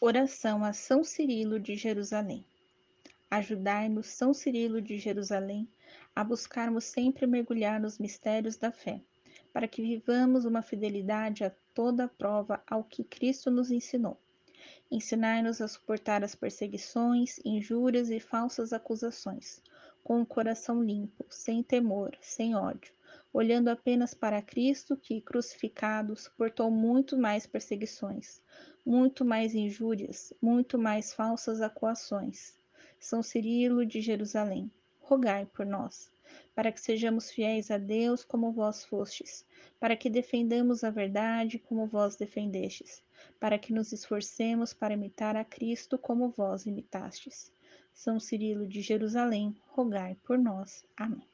Oração a São Cirilo de Jerusalém. Ajudai-nos, São Cirilo de Jerusalém, a buscarmos sempre mergulhar nos mistérios da fé, para que vivamos uma fidelidade a toda prova ao que Cristo nos ensinou. Ensinai-nos a suportar as perseguições, injúrias e falsas acusações, com o coração limpo, sem temor, sem ódio, olhando apenas para Cristo que, crucificado, suportou muito mais perseguições, muito mais injúrias, muito mais falsas acuações. São Cirilo de Jerusalém, rogai por nós, para que sejamos fiéis a Deus como vós fostes, para que defendamos a verdade como vós defendestes, para que nos esforcemos para imitar a Cristo como vós imitastes. São Cirilo de Jerusalém, rogai por nós. Amém.